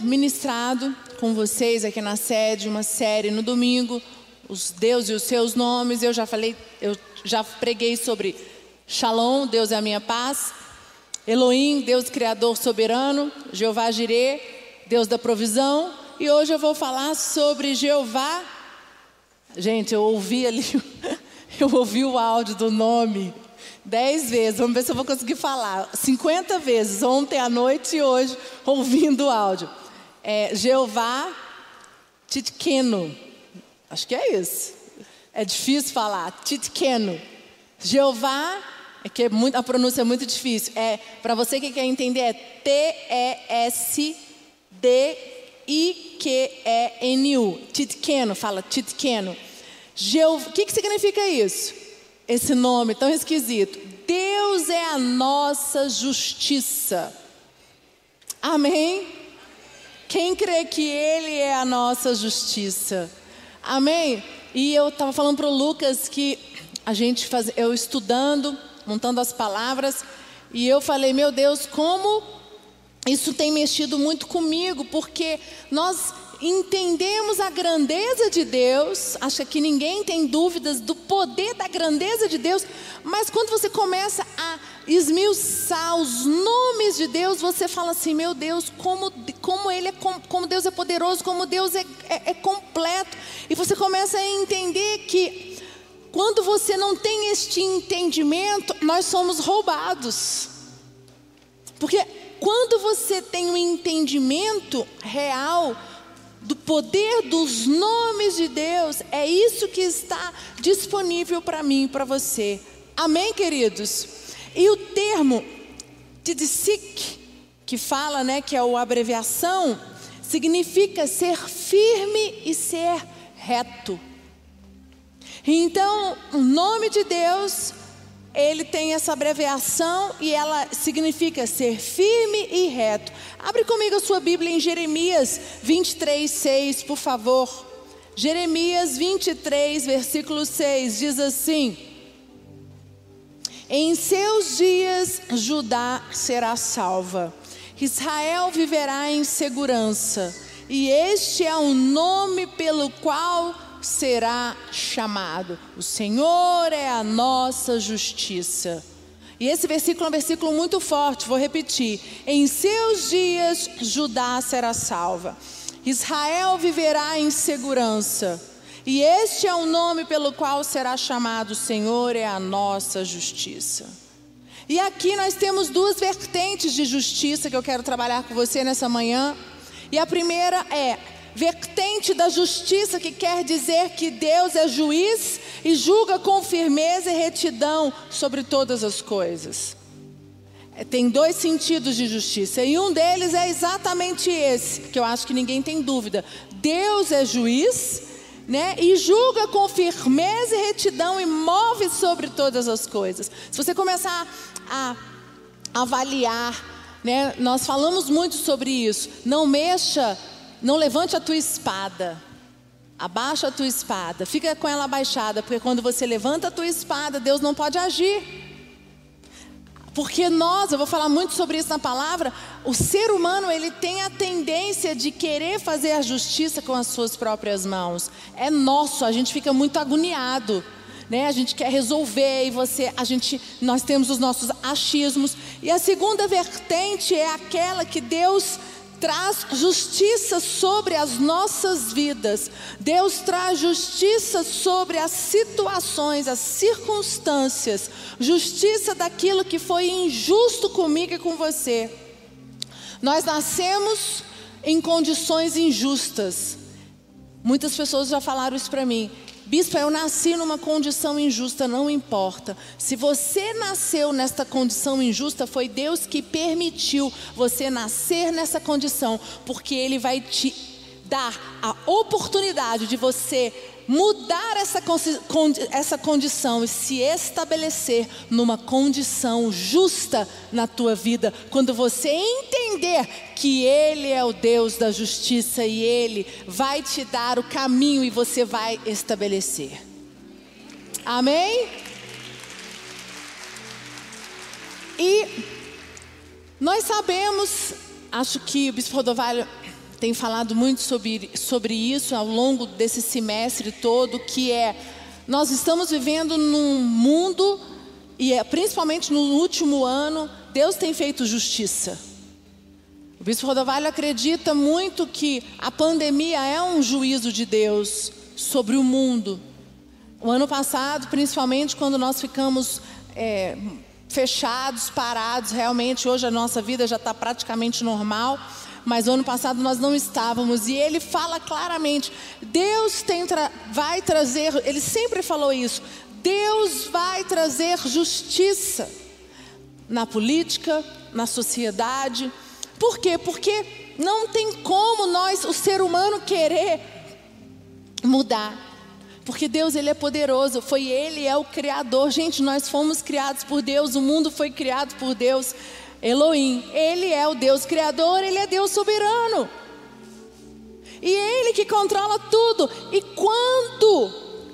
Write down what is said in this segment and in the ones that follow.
ministrado com vocês aqui na sede uma série no domingo, os Deus e os seus nomes. Eu já falei, eu já preguei sobre Shalom, Deus é a minha paz. Elohim, Deus criador soberano, Jeová Jireh, Deus da provisão, e hoje eu vou falar sobre Jeová. Gente, eu ouvi ali, eu ouvi o áudio do nome dez vezes, vamos ver se eu vou conseguir falar. 50 vezes, ontem à noite e hoje, ouvindo o áudio. É, Jeová Titkeno, acho que é isso. É difícil falar, Titkeno. Jeová é que é muito, a pronúncia é muito difícil. É para você que quer entender é T E S D I Q E N U. Titkeno, fala Titkeno. O que, que significa isso? Esse nome tão esquisito. Deus é a nossa justiça. Amém? Quem crê que Ele é a nossa justiça? Amém? E eu estava falando para o Lucas que a gente faz, eu estudando montando as palavras, e eu falei, meu Deus, como isso tem mexido muito comigo, porque nós entendemos a grandeza de Deus, acho que ninguém tem dúvidas do poder da grandeza de Deus, mas quando você começa a esmiuçar os nomes de Deus, você fala assim: meu Deus, como, como Ele é, como Deus é poderoso, como Deus é, é, é completo, e você começa a entender que quando você não tem este entendimento, nós somos roubados. Porque quando você tem um entendimento real do poder dos nomes de Deus, é isso que está disponível para mim e para você. Amém, queridos? E o termo Tidsik, que fala, né, que é a abreviação, significa ser firme e ser reto. Então, o nome de Deus, ele tem essa abreviação e ela significa ser firme e reto. Abre comigo a sua Bíblia em Jeremias 23, 6, por favor. Jeremias 23, versículo 6 diz assim: Em seus dias Judá será salva, Israel viverá em segurança, e este é o nome pelo qual será chamado. O Senhor é a nossa justiça. E esse versículo é um versículo muito forte, vou repetir. Em seus dias Judá será salva. Israel viverá em segurança. E este é o nome pelo qual será chamado: o Senhor é a nossa justiça. E aqui nós temos duas vertentes de justiça que eu quero trabalhar com você nessa manhã. E a primeira é vertente da justiça, que quer dizer que Deus é juiz e julga com firmeza e retidão sobre todas as coisas. É, tem dois sentidos de justiça, e um deles é exatamente esse, que eu acho que ninguém tem dúvida. Deus é juiz, né, e julga com firmeza e retidão e move sobre todas as coisas. Se você começar a avaliar, né, nós falamos muito sobre isso. Não mexa não levante a tua espada. Abaixa a tua espada. Fica com ela abaixada, porque quando você levanta a tua espada, Deus não pode agir. Porque nós, eu vou falar muito sobre isso na palavra, o ser humano, ele tem a tendência de querer fazer a justiça com as suas próprias mãos. É nosso, a gente fica muito agoniado. Né? A gente quer resolver e você, a gente, nós temos os nossos achismos. E a segunda vertente é aquela que Deus traz justiça sobre as nossas vidas. Deus traz justiça sobre as situações, as circunstâncias, justiça daquilo que foi injusto comigo e com você. Nós nascemos em condições injustas. Muitas pessoas já falaram isso para mim. Bispo, eu nasci numa condição injusta, não importa. Se você nasceu nesta condição injusta, foi Deus que permitiu você nascer nessa condição, porque Ele vai te dar a oportunidade de você mudar essa, essa condição e se estabelecer numa condição justa na tua vida, quando você entender que Ele é o Deus da justiça e Ele vai te dar o caminho e você vai estabelecer. Amém? E nós sabemos, acho que o Bispo Rodovalho tem falado muito sobre, sobre isso ao longo desse semestre todo, que é nós estamos vivendo num mundo e é, principalmente no último ano, Deus tem feito justiça. O bispo Rodovalho acredita muito que a pandemia é um juízo de Deus sobre o mundo. O ano passado, principalmente quando nós ficamos é, fechados, parados, realmente hoje a nossa vida já está praticamente normal mas o ano passado nós não estávamos. E ele fala claramente: Deus tra vai trazer, ele sempre falou isso, Deus vai trazer justiça na política, na sociedade. Por quê? Porque não tem como nós, o ser humano, querer mudar. Porque Deus ele é poderoso, foi ele é o criador. Gente, nós fomos criados por Deus, o mundo foi criado por Deus. Elohim, ele é o Deus criador, ele é Deus soberano. E ele que controla tudo. E quando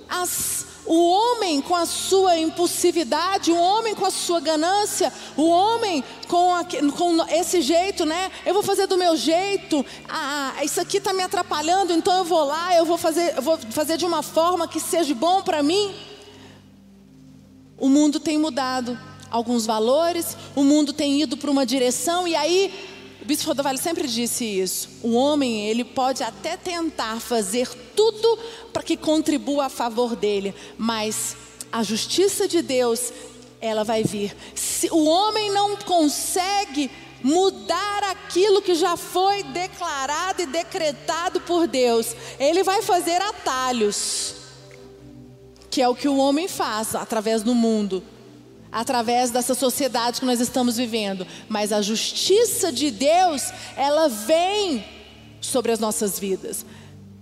as, o homem com a sua impulsividade, o homem com a sua ganância, o homem com, a, com esse jeito, né? Eu vou fazer do meu jeito. Ah, isso aqui está me atrapalhando, então eu vou lá, eu vou fazer, eu vou fazer de uma forma que seja bom para mim. O mundo tem mudado alguns valores, o mundo tem ido para uma direção e aí o bispo Rodovalho sempre disse isso. O homem, ele pode até tentar fazer tudo para que contribua a favor dele, mas a justiça de Deus, ela vai vir. Se o homem não consegue mudar aquilo que já foi declarado e decretado por Deus, ele vai fazer atalhos, que é o que o homem faz através do mundo através dessa sociedade que nós estamos vivendo, mas a justiça de Deus, ela vem sobre as nossas vidas.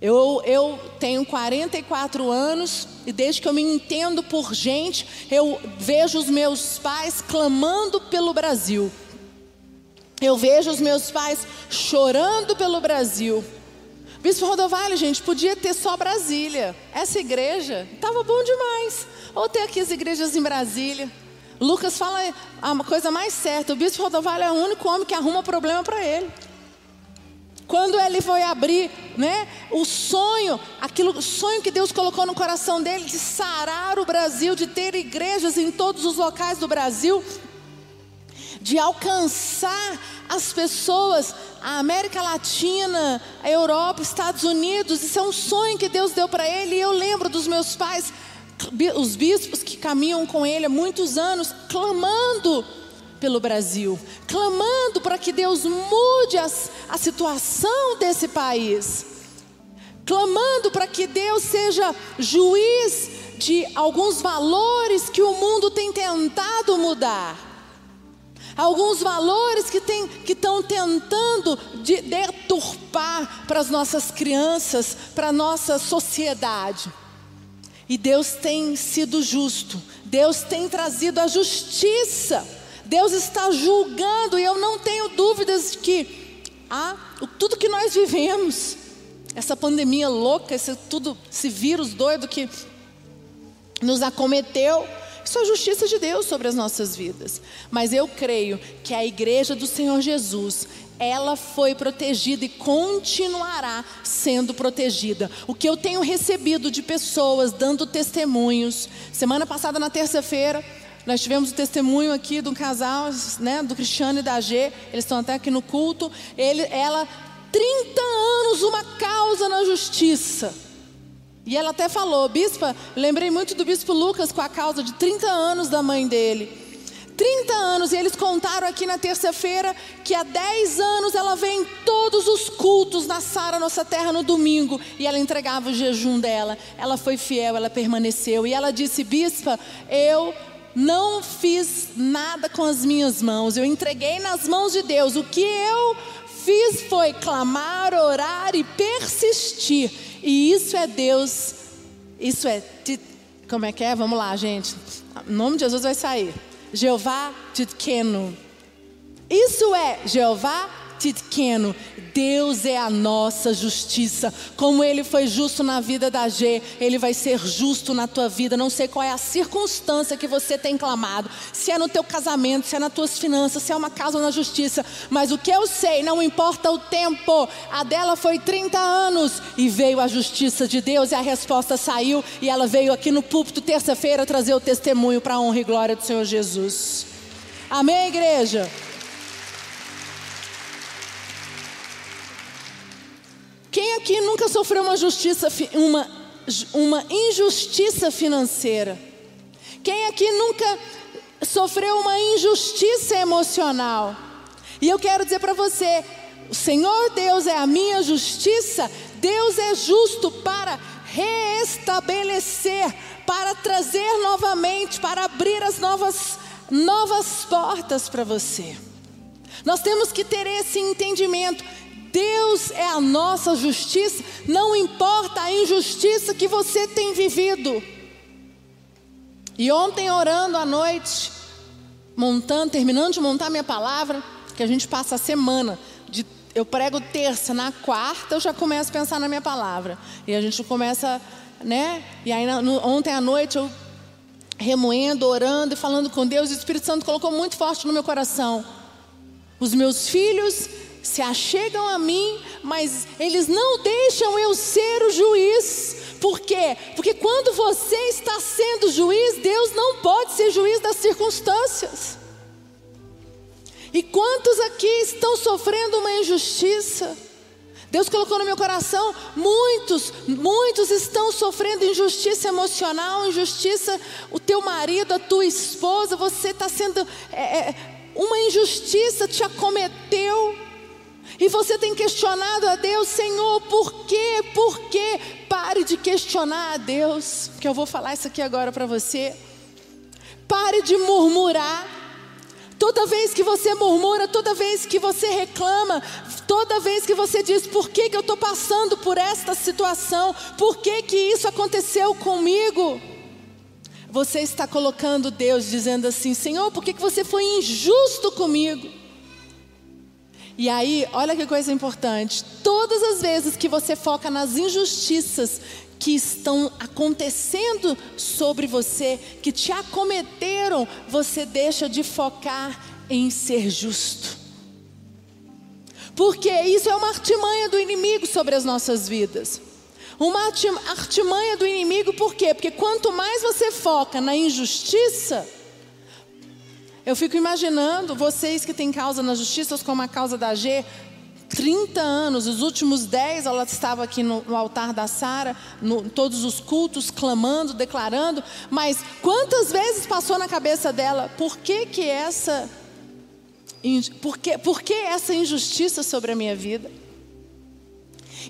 Eu, eu tenho 44 anos e desde que eu me entendo por gente, eu vejo os meus pais clamando pelo Brasil. Eu vejo os meus pais chorando pelo Brasil. Bispo Rodovalho, gente, podia ter só Brasília. Essa igreja estava bom demais. Ou ter aqui as igrejas em Brasília. Lucas fala a coisa mais certa: o bispo Rodovalho é o único homem que arruma problema para ele. Quando ele foi abrir, né, o sonho, aquilo, o sonho que Deus colocou no coração dele de sarar o Brasil, de ter igrejas em todos os locais do Brasil, de alcançar as pessoas, a América Latina, a Europa, Estados Unidos, isso é um sonho que Deus deu para ele. E eu lembro dos meus pais os bispos que caminham com ele há muitos anos, clamando pelo Brasil, clamando para que Deus mude as, a situação desse país, clamando para que Deus seja juiz de alguns valores que o mundo tem tentado mudar. Alguns valores que estão tentando de, deturpar para as nossas crianças, para a nossa sociedade. E Deus tem sido justo, Deus tem trazido a justiça, Deus está julgando, e eu não tenho dúvidas de que ah, tudo que nós vivemos, essa pandemia louca, esse, tudo, esse vírus doido que nos acometeu, isso é justiça de Deus sobre as nossas vidas. Mas eu creio que a igreja do Senhor Jesus, ela foi protegida e continuará sendo protegida. O que eu tenho recebido de pessoas dando testemunhos. Semana passada, na terça-feira, nós tivemos o testemunho aqui do casal, né, do Cristiano e da G. Eles estão até aqui no culto. Ele, ela, 30 anos, uma causa na justiça. E ela até falou, bispa, lembrei muito do bispo Lucas com a causa de 30 anos da mãe dele. 30 anos, e eles contaram aqui na terça-feira que há 10 anos ela vem em todos os cultos na Sara Nossa Terra no domingo e ela entregava o jejum dela. Ela foi fiel, ela permaneceu e ela disse: Bispa, eu não fiz nada com as minhas mãos, eu entreguei nas mãos de Deus. O que eu fiz foi clamar, orar e persistir, e isso é Deus, isso é. Como é que é? Vamos lá, gente. O nome de Jesus vai sair. Jeová Tidkenu. Isso é Jeová Tidkeno. Deus é a nossa justiça. Como Ele foi justo na vida da G, Ele vai ser justo na tua vida. Não sei qual é a circunstância que você tem clamado. Se é no teu casamento, se é nas tuas finanças, se é uma casa na justiça. Mas o que eu sei, não importa o tempo. A dela foi 30 anos e veio a justiça de Deus e a resposta saiu. E ela veio aqui no púlpito terça-feira trazer o testemunho para a honra e glória do Senhor Jesus. Amém, igreja? Quem aqui nunca sofreu uma justiça, uma, uma injustiça financeira? Quem aqui nunca sofreu uma injustiça emocional? E eu quero dizer para você: o Senhor Deus é a minha justiça, Deus é justo para reestabelecer, para trazer novamente, para abrir as novas, novas portas para você. Nós temos que ter esse entendimento. Deus é a nossa justiça, não importa a injustiça que você tem vivido. E ontem, orando à noite, montando, terminando de montar minha palavra, que a gente passa a semana, de, eu prego terça, na quarta eu já começo a pensar na minha palavra. E a gente começa, né? E aí no, ontem à noite eu remoendo, orando e falando com Deus, e o Espírito Santo colocou muito forte no meu coração. Os meus filhos se achegam a mim, mas eles não deixam eu ser o juiz. Por quê? Porque quando você está sendo juiz, Deus não pode ser juiz das circunstâncias. E quantos aqui estão sofrendo uma injustiça? Deus colocou no meu coração, muitos, muitos estão sofrendo injustiça emocional, injustiça, o teu marido, a tua esposa, você está sendo, é, é, uma injustiça te acometeu, e você tem questionado a Deus, Senhor, por quê? Por quê? Pare de questionar a Deus, que eu vou falar isso aqui agora para você. Pare de murmurar. Toda vez que você murmura, toda vez que você reclama, toda vez que você diz por que, que eu estou passando por esta situação, por que, que isso aconteceu comigo, você está colocando Deus dizendo assim: Senhor, por que, que você foi injusto comigo? E aí, olha que coisa importante: todas as vezes que você foca nas injustiças que estão acontecendo sobre você, que te acometeram, você deixa de focar em ser justo. Porque isso é uma artimanha do inimigo sobre as nossas vidas. Uma artimanha do inimigo, por quê? Porque quanto mais você foca na injustiça, eu fico imaginando vocês que têm causa na justiça, como a causa da G, 30 anos, os últimos 10 ela estava aqui no, no altar da Sara, todos os cultos, clamando, declarando, mas quantas vezes passou na cabeça dela, por que que essa, por que, por que essa injustiça sobre a minha vida?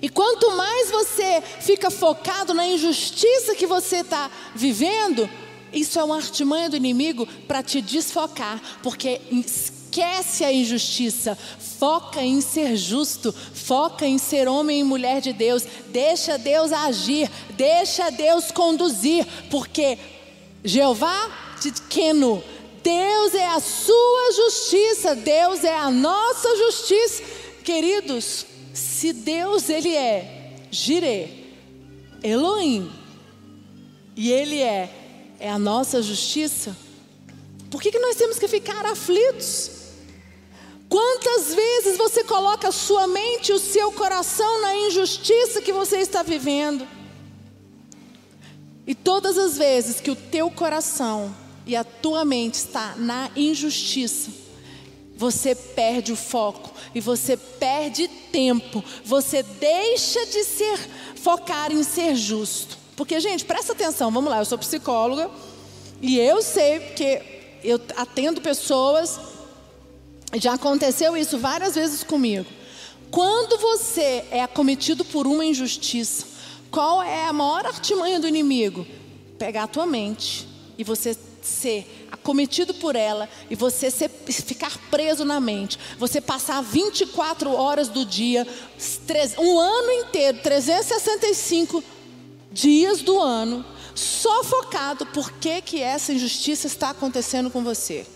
E quanto mais você fica focado na injustiça que você está vivendo, isso é uma artimanha do inimigo para te desfocar, porque esquece a injustiça, foca em ser justo, foca em ser homem e mulher de Deus, deixa Deus agir, deixa Deus conduzir, porque Jeová Titkeno, Deus é a sua justiça, Deus é a nossa justiça. Queridos, se Deus ele é Jireh, Elohim, e ele é é a nossa justiça, por que, que nós temos que ficar aflitos? Quantas vezes você coloca a sua mente e o seu coração na injustiça que você está vivendo? E todas as vezes que o teu coração e a tua mente está na injustiça, você perde o foco e você perde tempo, você deixa de ser focar em ser justo. Porque, gente, presta atenção, vamos lá, eu sou psicóloga e eu sei que eu atendo pessoas, já aconteceu isso várias vezes comigo. Quando você é acometido por uma injustiça, qual é a maior artimanha do inimigo? Pegar a tua mente e você ser acometido por ela e você ser, ficar preso na mente. Você passar 24 horas do dia, um ano inteiro, 365 dias do ano, só focado por que, que essa injustiça está acontecendo com você.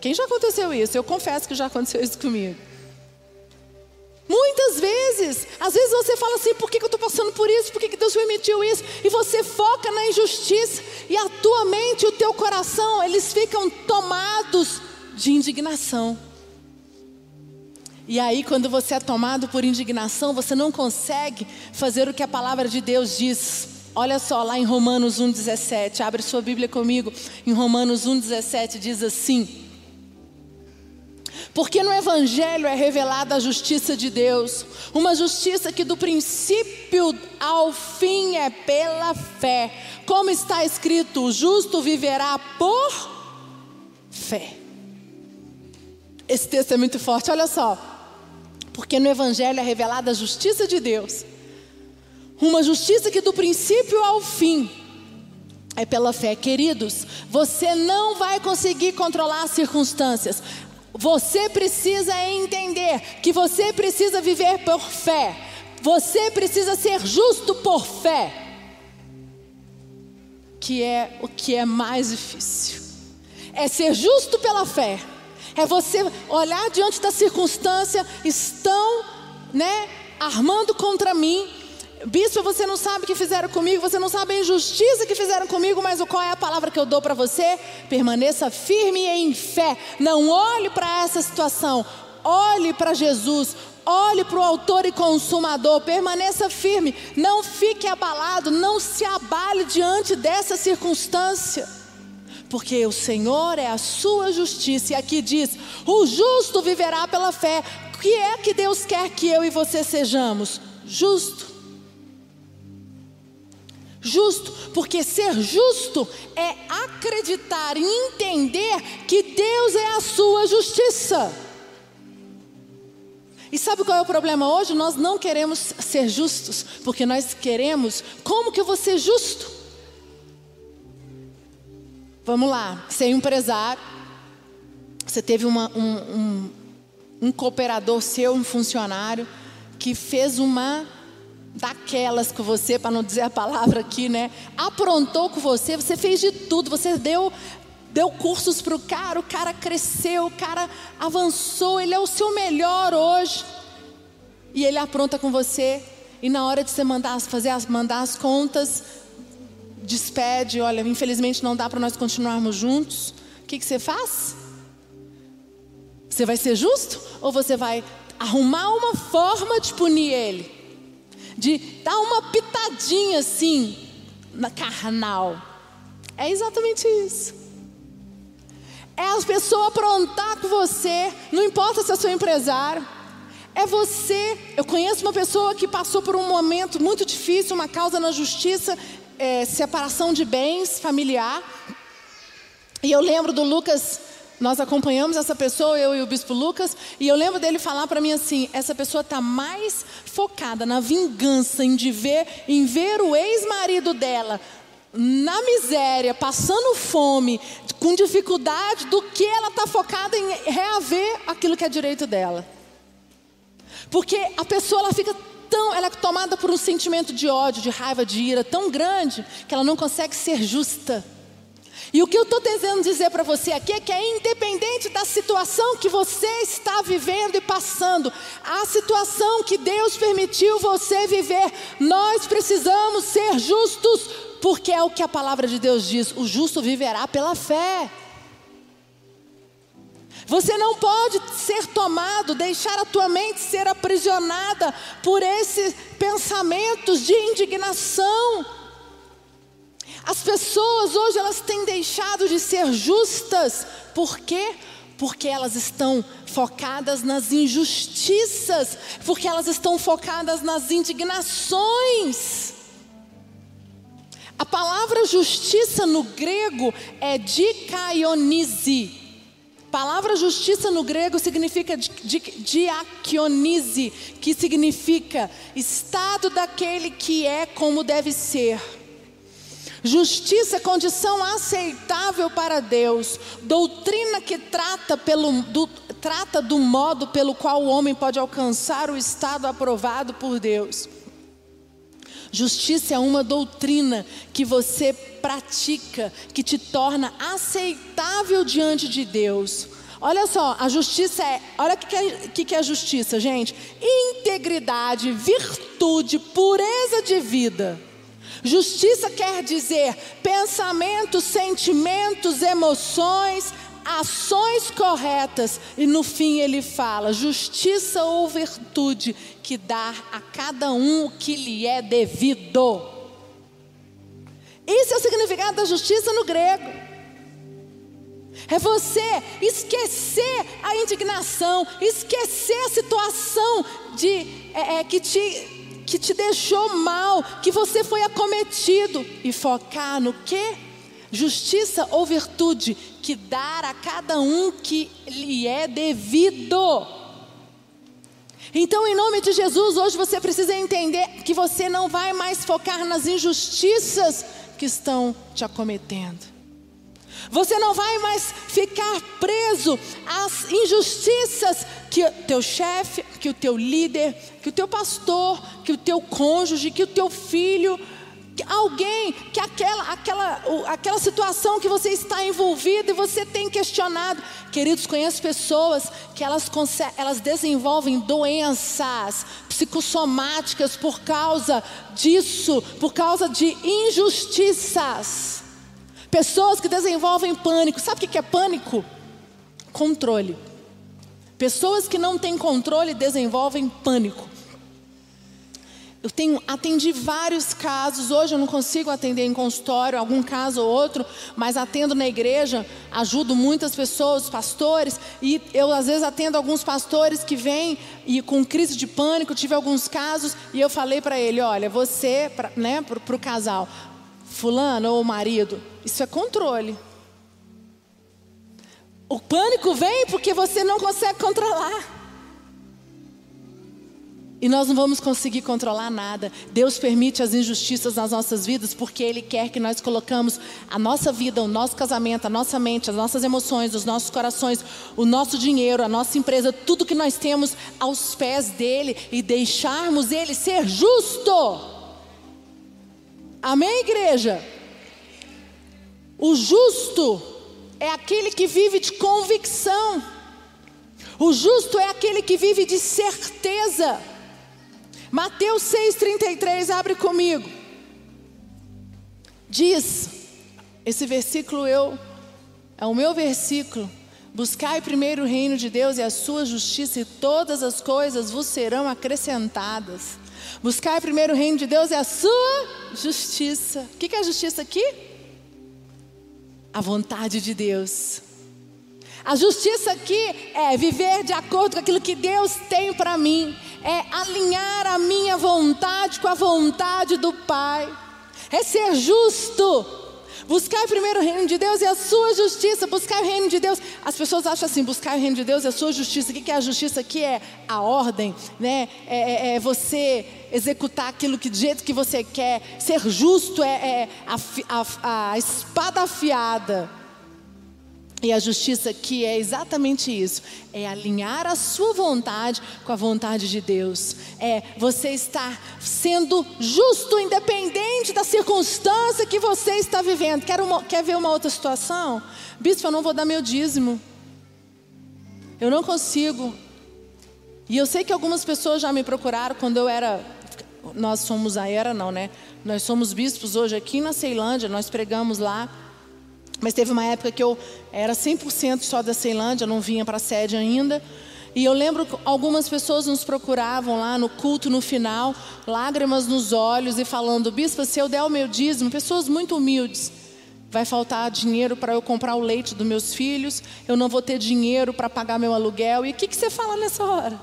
Quem já aconteceu isso? Eu confesso que já aconteceu isso comigo. vezes, às vezes você fala assim: por que, que eu estou passando por isso? Por que, que Deus permitiu isso? E você foca na injustiça, e a tua mente e o teu coração, eles ficam tomados de indignação. E aí, quando você é tomado por indignação, você não consegue fazer o que a palavra de Deus diz. Olha só, lá em Romanos 1,17, abre sua Bíblia comigo. Em Romanos 1,17 diz assim: porque no Evangelho é revelada a justiça de Deus, uma justiça que do princípio ao fim é pela fé. Como está escrito: o justo viverá por fé. Esse texto é muito forte, olha só. Porque no Evangelho é revelada a justiça de Deus, uma justiça que do princípio ao fim é pela fé. Queridos, você não vai conseguir controlar as circunstâncias, você precisa entender que você precisa viver por fé. Você precisa ser justo por fé. Que é o que é mais difícil. É ser justo pela fé. É você olhar diante da circunstância, estão, né, armando contra mim, Bispo, você não sabe o que fizeram comigo, você não sabe a injustiça que fizeram comigo, mas qual é a palavra que eu dou para você? Permaneça firme em fé. Não olhe para essa situação, olhe para Jesus, olhe para o autor e consumador, permaneça firme, não fique abalado, não se abale diante dessa circunstância. Porque o Senhor é a sua justiça, e aqui diz: o justo viverá pela fé. O que é que Deus quer que eu e você sejamos? Justo. Justo, porque ser justo é acreditar e entender que Deus é a sua justiça. E sabe qual é o problema hoje? Nós não queremos ser justos, porque nós queremos, como que eu vou ser justo? Vamos lá, ser é empresário, você teve uma, um, um, um cooperador seu, um funcionário, que fez uma daquelas com você, para não dizer a palavra aqui, né? Aprontou com você, você fez de tudo, você deu deu cursos para o cara, o cara cresceu, o cara avançou, ele é o seu melhor hoje. E ele apronta com você, e na hora de você mandar fazer as, mandar as contas, despede, olha, infelizmente não dá para nós continuarmos juntos. O que, que você faz? Você vai ser justo ou você vai arrumar uma forma de punir ele? de dar uma pitadinha assim na carnal. É exatamente isso. É as pessoas aprontar com você, não importa se é seu empresário. É você. Eu conheço uma pessoa que passou por um momento muito difícil, uma causa na justiça, é, separação de bens familiar. E eu lembro do Lucas nós acompanhamos essa pessoa, eu e o bispo Lucas, e eu lembro dele falar para mim assim: essa pessoa está mais focada na vingança, em, de ver, em ver o ex-marido dela na miséria, passando fome, com dificuldade, do que ela está focada em reaver aquilo que é direito dela. Porque a pessoa ela fica tão, ela é tomada por um sentimento de ódio, de raiva, de ira tão grande que ela não consegue ser justa. E o que eu estou tentando dizer para você aqui é que é independente da situação que você está vivendo e passando, a situação que Deus permitiu você viver, nós precisamos ser justos, porque é o que a palavra de Deus diz: o justo viverá pela fé. Você não pode ser tomado, deixar a tua mente ser aprisionada por esses pensamentos de indignação as pessoas hoje elas têm deixado de ser justas. Por quê? Porque elas estão focadas nas injustiças, porque elas estão focadas nas indignações. A palavra justiça no grego é dikaionize. Palavra justiça no grego significa diakionize, que significa estado daquele que é como deve ser. Justiça é condição aceitável para Deus, doutrina que trata, pelo, do, trata do modo pelo qual o homem pode alcançar o estado aprovado por Deus. Justiça é uma doutrina que você pratica, que te torna aceitável diante de Deus. Olha só, a justiça é. Olha o que, é, que, que é justiça, gente: integridade, virtude, pureza de vida. Justiça quer dizer pensamentos, sentimentos, emoções, ações corretas. E no fim ele fala: justiça ou virtude que dá a cada um o que lhe é devido. Isso é o significado da justiça no grego. É você esquecer a indignação, esquecer a situação de, é, é, que, te, que te deixou mal, que você foi acometido e focar no que? Justiça ou virtude que dar a cada um que lhe é devido. Então, em nome de Jesus, hoje você precisa entender que você não vai mais focar nas injustiças que estão te acometendo. Você não vai mais ficar preso às injustiças que o teu chefe, que o teu líder, que o teu pastor, que o teu cônjuge, que o teu filho, alguém, que aquela, aquela, aquela situação que você está envolvido e você tem questionado. Queridos, conheço pessoas que elas, elas desenvolvem doenças psicossomáticas por causa disso, por causa de injustiças. Pessoas que desenvolvem pânico. Sabe o que é pânico? Controle. Pessoas que não têm controle desenvolvem pânico. Eu tenho atendi vários casos. Hoje eu não consigo atender em consultório, algum caso ou outro, mas atendo na igreja, ajudo muitas pessoas, pastores, e eu às vezes atendo alguns pastores que vêm e com crise de pânico, tive alguns casos e eu falei para ele, olha, você, pra, né, para o casal, fulano ou marido, isso é controle. O pânico vem porque você não consegue controlar. E nós não vamos conseguir controlar nada. Deus permite as injustiças nas nossas vidas porque Ele quer que nós colocamos a nossa vida, o nosso casamento, a nossa mente, as nossas emoções, os nossos corações, o nosso dinheiro, a nossa empresa, tudo que nós temos aos pés dele e deixarmos Ele ser justo. Amém, igreja? O justo é aquele que vive de convicção. O justo é aquele que vive de certeza. Mateus 6,33, abre comigo. Diz, esse versículo eu, é o meu versículo. Buscai primeiro o reino de Deus e a sua justiça, e todas as coisas vos serão acrescentadas. Buscai primeiro o reino de Deus e a sua justiça. O que é a justiça aqui? a vontade de Deus. A justiça aqui é viver de acordo com aquilo que Deus tem para mim, é alinhar a minha vontade com a vontade do Pai, é ser justo. Buscar primeiro o reino de Deus e a sua justiça. Buscar o reino de Deus. As pessoas acham assim: buscar o reino de Deus e a sua justiça. O que é a justiça? Aqui é a ordem, né? É, é, é você executar aquilo que do jeito que você quer. Ser justo é, é a, a, a espada afiada. E a justiça aqui é exatamente isso: é alinhar a sua vontade com a vontade de Deus. É você estar sendo justo, independente da circunstância que você está vivendo. Quer, uma, quer ver uma outra situação? Bispo, eu não vou dar meu dízimo. Eu não consigo. E eu sei que algumas pessoas já me procuraram quando eu era. Nós somos a era, não, né? Nós somos bispos hoje aqui na Ceilândia, nós pregamos lá. Mas teve uma época que eu era 100% só da Ceilândia, não vinha para a sede ainda. E eu lembro que algumas pessoas nos procuravam lá no culto no final, lágrimas nos olhos e falando: Bispo, se eu der o meu dízimo, pessoas muito humildes, vai faltar dinheiro para eu comprar o leite dos meus filhos, eu não vou ter dinheiro para pagar meu aluguel. E o que, que você fala nessa hora?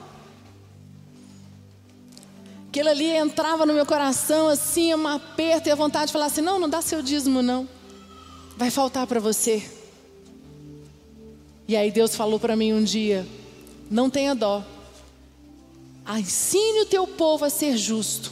Aquilo ali entrava no meu coração assim, um aperto e a vontade de falar assim: não, não dá seu dízimo, não vai faltar para você. E aí Deus falou para mim um dia: não tenha dó, ensine o teu povo a ser justo,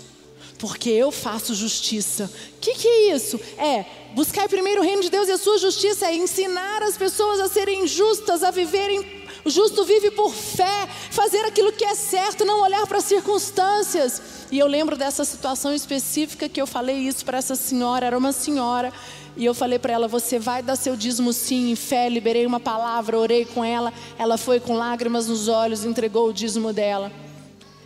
porque eu faço justiça. O que, que é isso? É buscar primeiro o reino de Deus e a sua justiça, é ensinar as pessoas a serem justas, a viverem. O justo vive por fé, fazer aquilo que é certo, não olhar para as circunstâncias. E eu lembro dessa situação específica que eu falei isso para essa senhora, era uma senhora. E eu falei para ela: Você vai dar seu dízimo sim, em fé. Liberei uma palavra, orei com ela. Ela foi com lágrimas nos olhos, entregou o dízimo dela.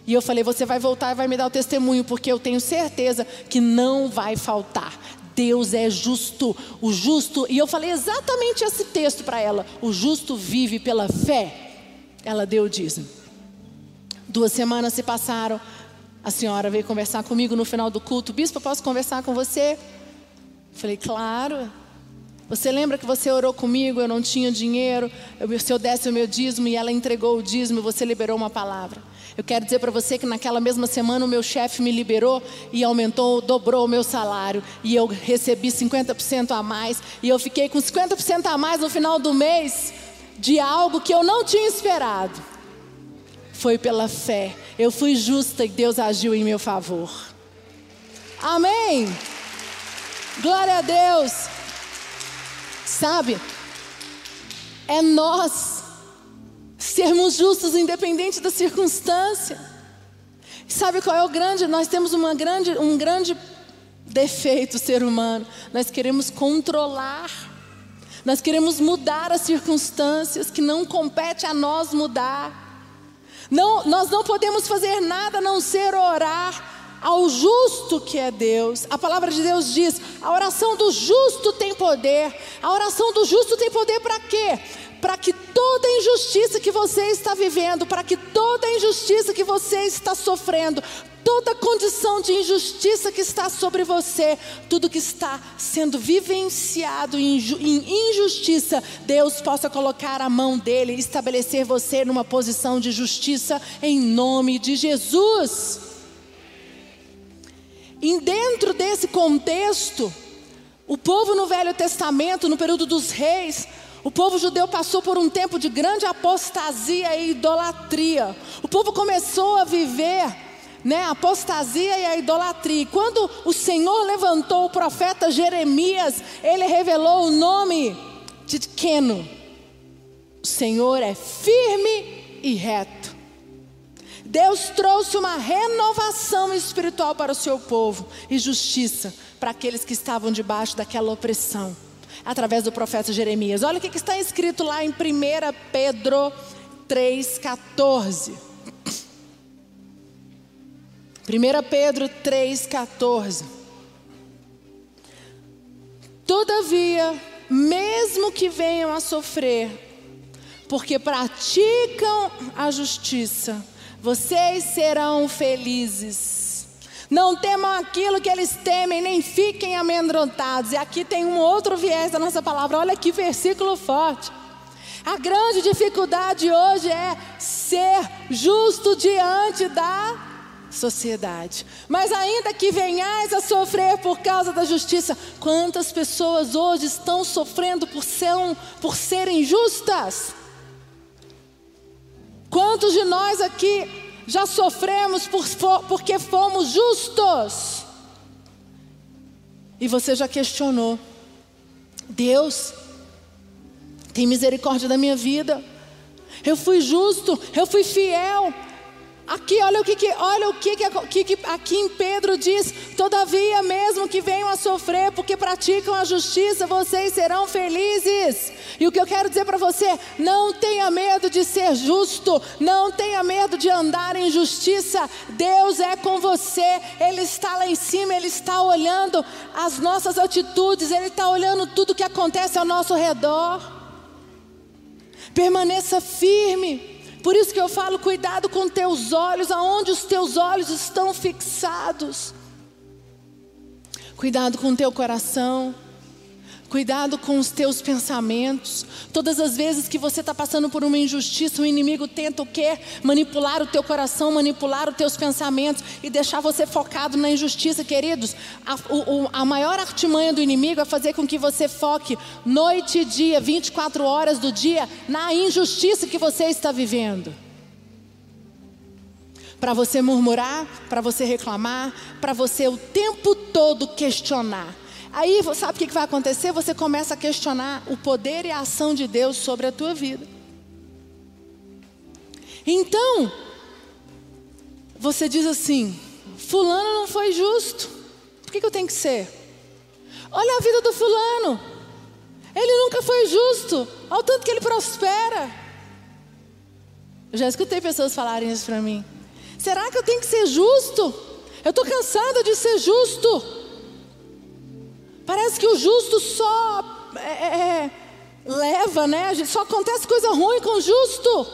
E eu falei: Você vai voltar e vai me dar o testemunho, porque eu tenho certeza que não vai faltar. Deus é justo, o justo. E eu falei exatamente esse texto para ela: O justo vive pela fé. Ela deu o dízimo. Duas semanas se passaram. A senhora veio conversar comigo no final do culto. Bispo, posso conversar com você? Falei, claro. Você lembra que você orou comigo? Eu não tinha dinheiro. Eu, se eu desse o meu dízimo e ela entregou o dízimo, você liberou uma palavra. Eu quero dizer para você que naquela mesma semana o meu chefe me liberou e aumentou, dobrou o meu salário. E eu recebi 50% a mais. E eu fiquei com 50% a mais no final do mês de algo que eu não tinha esperado. Foi pela fé. Eu fui justa e Deus agiu em meu favor. Amém. Glória a Deus. Sabe? É nós sermos justos independente da circunstância. Sabe qual é o grande? Nós temos uma grande, um grande defeito ser humano. Nós queremos controlar nós queremos mudar as circunstâncias que não compete a nós mudar. Não, nós não podemos fazer nada a não ser orar ao justo que é Deus. A palavra de Deus diz: a oração do justo tem poder. A oração do justo tem poder para quê? Para que toda injustiça que você está vivendo, para que toda injustiça que você está sofrendo, toda condição de injustiça que está sobre você, tudo que está sendo vivenciado em injustiça, Deus possa colocar a mão dele e estabelecer você numa posição de justiça em nome de Jesus. E dentro desse contexto, o povo no Velho Testamento, no período dos reis, o povo judeu passou por um tempo de grande apostasia e idolatria. O povo começou a viver né, a apostasia e a idolatria. quando o Senhor levantou o profeta Jeremias, ele revelou o nome de Queno. O Senhor é firme e reto. Deus trouxe uma renovação espiritual para o seu povo e justiça para aqueles que estavam debaixo daquela opressão, através do profeta Jeremias. Olha o que está escrito lá em 1 Pedro 3,14. 1 Pedro 3,14. Todavia, mesmo que venham a sofrer, porque praticam a justiça, vocês serão felizes. Não temam aquilo que eles temem, nem fiquem amedrontados. E aqui tem um outro viés da nossa palavra. Olha que versículo forte. A grande dificuldade hoje é ser justo diante da sociedade. Mas ainda que venhais a sofrer por causa da justiça, quantas pessoas hoje estão sofrendo por, ser, por serem justas? Quantos de nós aqui já sofremos por, porque fomos justos? E você já questionou: Deus tem misericórdia da minha vida. Eu fui justo, eu fui fiel, Aqui, olha o que, que olha o que, que, que aqui em Pedro diz: todavia, mesmo que venham a sofrer, porque praticam a justiça, vocês serão felizes. E o que eu quero dizer para você: não tenha medo de ser justo, não tenha medo de andar em justiça. Deus é com você, Ele está lá em cima, Ele está olhando as nossas atitudes, Ele está olhando tudo que acontece ao nosso redor. Permaneça firme. Por isso que eu falo, cuidado com teus olhos, aonde os teus olhos estão fixados. Cuidado com teu coração. Cuidado com os teus pensamentos. Todas as vezes que você está passando por uma injustiça, o inimigo tenta o quê? Manipular o teu coração, manipular os teus pensamentos e deixar você focado na injustiça, queridos. A, o, a maior artimanha do inimigo é fazer com que você foque noite e dia, 24 horas do dia, na injustiça que você está vivendo. Para você murmurar, para você reclamar, para você o tempo todo questionar. Aí, sabe o que vai acontecer? Você começa a questionar o poder e a ação de Deus sobre a tua vida. Então, você diz assim: Fulano não foi justo. Por que, que eu tenho que ser? Olha a vida do fulano. Ele nunca foi justo, ao tanto que ele prospera. Eu já escutei pessoas falarem isso para mim. Será que eu tenho que ser justo? Eu estou cansada de ser justo. Parece que o justo só é, é, é leva, né? Só acontece coisa ruim com o justo.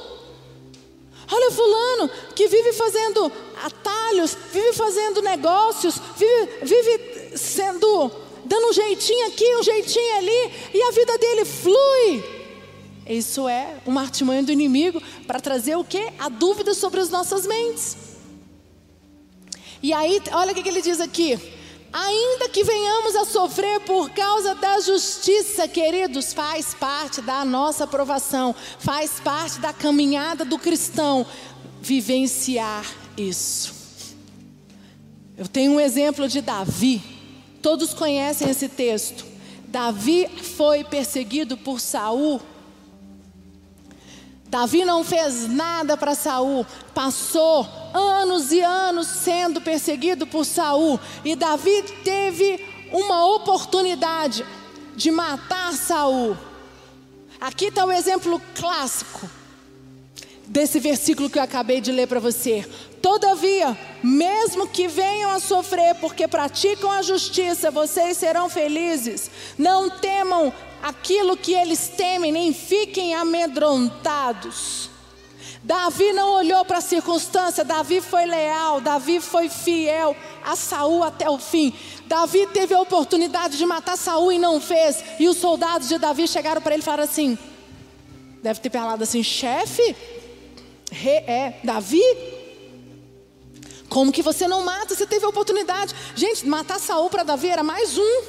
Olha fulano que vive fazendo atalhos, vive fazendo negócios, vive, vive sendo dando um jeitinho aqui, um jeitinho ali, e a vida dele flui. Isso é uma artimanha do inimigo para trazer o que? A dúvida sobre as nossas mentes. E aí, olha o que ele diz aqui. Ainda que venhamos a sofrer por causa da justiça, queridos, faz parte da nossa aprovação, faz parte da caminhada do cristão vivenciar isso. Eu tenho um exemplo de Davi, todos conhecem esse texto. Davi foi perseguido por Saul. Davi não fez nada para Saul, passou anos e anos sendo perseguido por Saul, e Davi teve uma oportunidade de matar Saul. Aqui está o exemplo clássico desse versículo que eu acabei de ler para você. Todavia, mesmo que venham a sofrer porque praticam a justiça, vocês serão felizes. Não temam aquilo que eles temem, nem fiquem amedrontados. Davi não olhou para a circunstância, Davi foi leal, Davi foi fiel a Saul até o fim. Davi teve a oportunidade de matar Saul e não fez. E os soldados de Davi chegaram para ele e falaram assim: deve ter falado assim, chefe, é Davi? Como que você não mata? Você teve a oportunidade. Gente, matar Saul para Davi era mais um.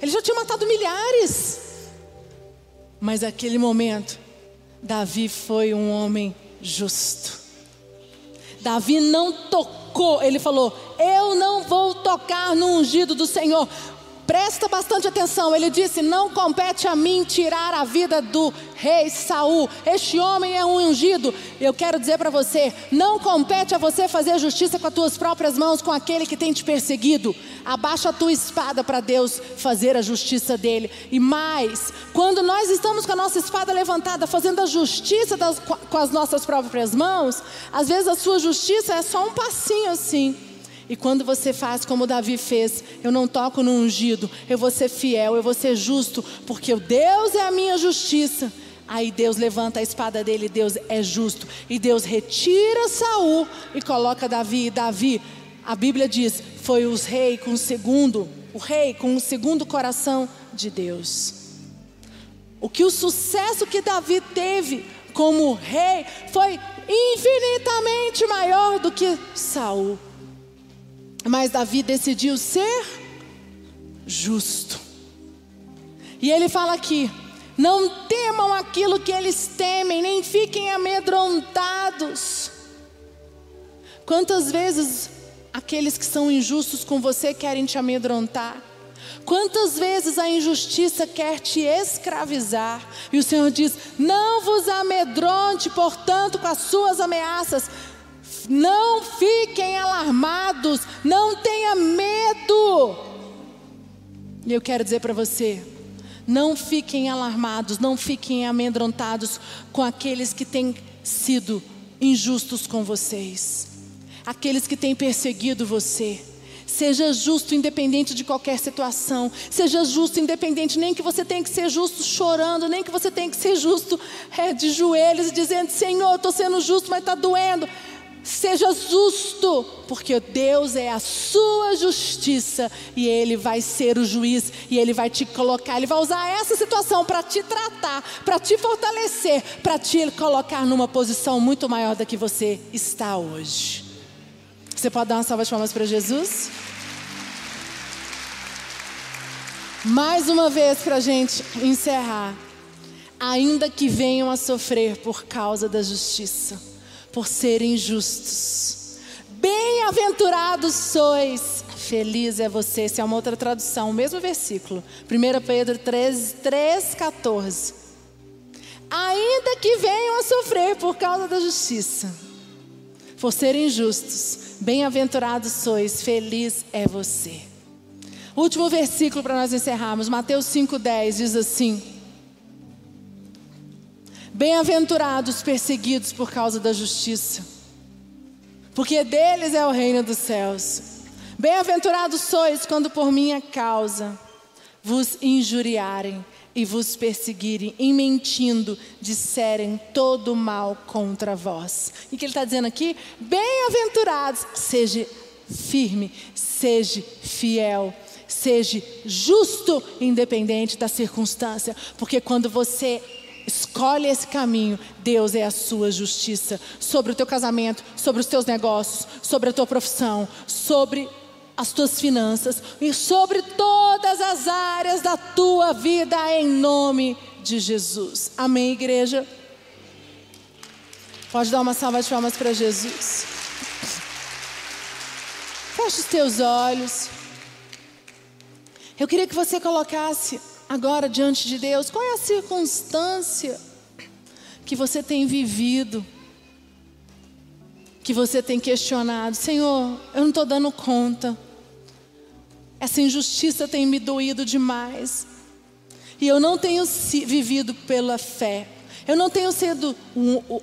Ele já tinha matado milhares. Mas naquele momento, Davi foi um homem justo. Davi não tocou, ele falou: Eu não vou tocar no ungido do Senhor. Presta bastante atenção. Ele disse: Não compete a mim tirar a vida do rei Saul. Este homem é um ungido. Eu quero dizer para você: não compete a você fazer justiça com as tuas próprias mãos com aquele que tem te perseguido. Abaixa a tua espada para Deus fazer a justiça dele. E mais, quando nós estamos com a nossa espada levantada, fazendo a justiça das, com as nossas próprias mãos, às vezes a sua justiça é só um passinho assim. E quando você faz como Davi fez, eu não toco no ungido, eu vou ser fiel, eu vou ser justo, porque o Deus é a minha justiça. Aí Deus levanta a espada dele, Deus é justo. E Deus retira Saul e coloca Davi. E Davi, a Bíblia diz, foi os rei com o segundo, o rei com o segundo coração de Deus. O que o sucesso que Davi teve como rei foi infinitamente maior do que Saul. Mas Davi decidiu ser justo. E ele fala aqui: não temam aquilo que eles temem, nem fiquem amedrontados. Quantas vezes aqueles que são injustos com você querem te amedrontar? Quantas vezes a injustiça quer te escravizar? E o Senhor diz: Não vos amedronte, portanto, com as suas ameaças, não fiquem alarmados, não tenha medo. E eu quero dizer para você, não fiquem alarmados, não fiquem amedrontados com aqueles que têm sido injustos com vocês, aqueles que têm perseguido você. Seja justo, independente de qualquer situação. Seja justo, independente, nem que você tenha que ser justo chorando, nem que você tenha que ser justo é, de joelhos, dizendo: Senhor, estou sendo justo, mas está doendo. Seja justo, porque Deus é a sua justiça e Ele vai ser o juiz e Ele vai te colocar, Ele vai usar essa situação para te tratar, para te fortalecer, para te colocar numa posição muito maior da que você está hoje. Você pode dar uma salva de palmas para Jesus? Mais uma vez para a gente encerrar. Ainda que venham a sofrer por causa da justiça por serem justos. Bem-aventurados sois, feliz é você. Essa é uma outra tradução, o mesmo versículo. 1 Pedro 3, 3, 14. Ainda que venham a sofrer por causa da justiça, por serem justos, Bem-aventurados sois, feliz é você. Último versículo para nós encerrarmos, Mateus 5,10 diz assim: Bem-aventurados perseguidos por causa da justiça, porque deles é o reino dos céus. Bem-aventurados sois quando por minha causa vos injuriarem e vos perseguirem, e mentindo, disserem todo mal contra vós. E que ele está dizendo aqui? Bem-aventurados, seja firme, seja fiel, seja justo, independente da circunstância, porque quando você escolhe esse caminho, Deus é a sua justiça sobre o teu casamento, sobre os teus negócios, sobre a tua profissão, sobre as tuas finanças e sobre todas as áreas da tua vida, em nome de Jesus. Amém, igreja? Pode dar uma salva de palmas para Jesus. Feche os teus olhos. Eu queria que você colocasse agora diante de Deus qual é a circunstância que você tem vivido, que você tem questionado. Senhor, eu não estou dando conta. Essa injustiça tem me doído demais. E eu não tenho vivido pela fé. Eu não tenho sido. Um, o,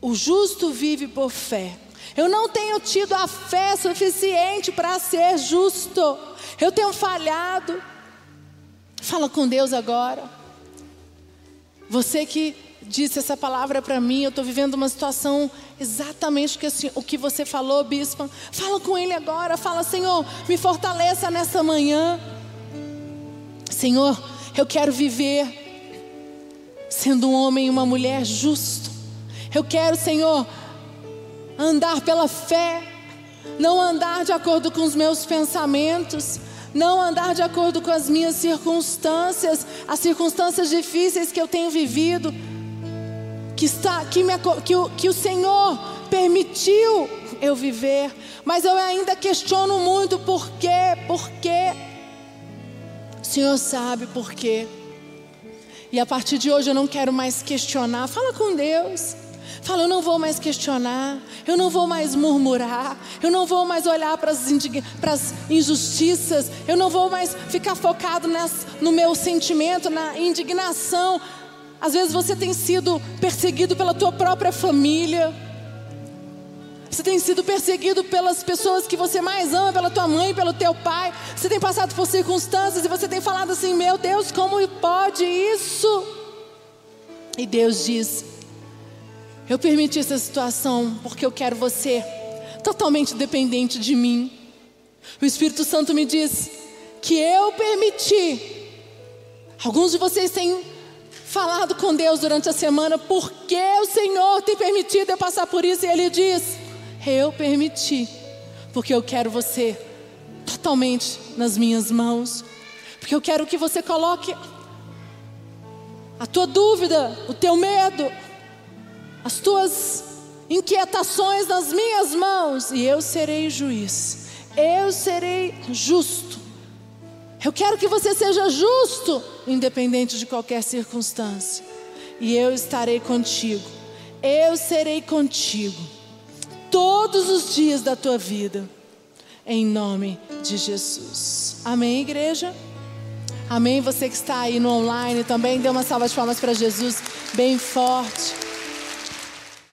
o justo vive por fé. Eu não tenho tido a fé suficiente para ser justo. Eu tenho falhado. Fala com Deus agora. Você que disse essa palavra para mim, eu estou vivendo uma situação exatamente que assim, o que você falou, bispo. Fala com ele agora, fala, Senhor, me fortaleça nessa manhã. Senhor, eu quero viver sendo um homem e uma mulher justo. Eu quero, Senhor, andar pela fé, não andar de acordo com os meus pensamentos, não andar de acordo com as minhas circunstâncias, as circunstâncias difíceis que eu tenho vivido que, está, que, me, que, o, que o Senhor permitiu eu viver, mas eu ainda questiono muito por quê, por quê. O Senhor sabe por quê. E a partir de hoje eu não quero mais questionar. Fala com Deus. Fala, eu não vou mais questionar, eu não vou mais murmurar, eu não vou mais olhar para as injustiças, eu não vou mais ficar focado nas, no meu sentimento, na indignação. Às vezes você tem sido perseguido pela tua própria família. Você tem sido perseguido pelas pessoas que você mais ama, pela tua mãe, pelo teu pai. Você tem passado por circunstâncias e você tem falado assim: Meu Deus, como pode isso? E Deus diz: Eu permiti essa situação porque eu quero você totalmente dependente de mim. O Espírito Santo me diz que eu permiti. Alguns de vocês têm falado com Deus durante a semana, porque o Senhor tem permitido eu passar por isso, e Ele diz: Eu permiti, porque eu quero você totalmente nas minhas mãos, porque eu quero que você coloque a tua dúvida, o teu medo, as tuas inquietações nas minhas mãos, e eu serei juiz, eu serei justo. Eu quero que você seja justo, independente de qualquer circunstância. E eu estarei contigo. Eu serei contigo todos os dias da tua vida. Em nome de Jesus. Amém, igreja? Amém. Você que está aí no online também, dê uma salva de palmas para Jesus bem forte.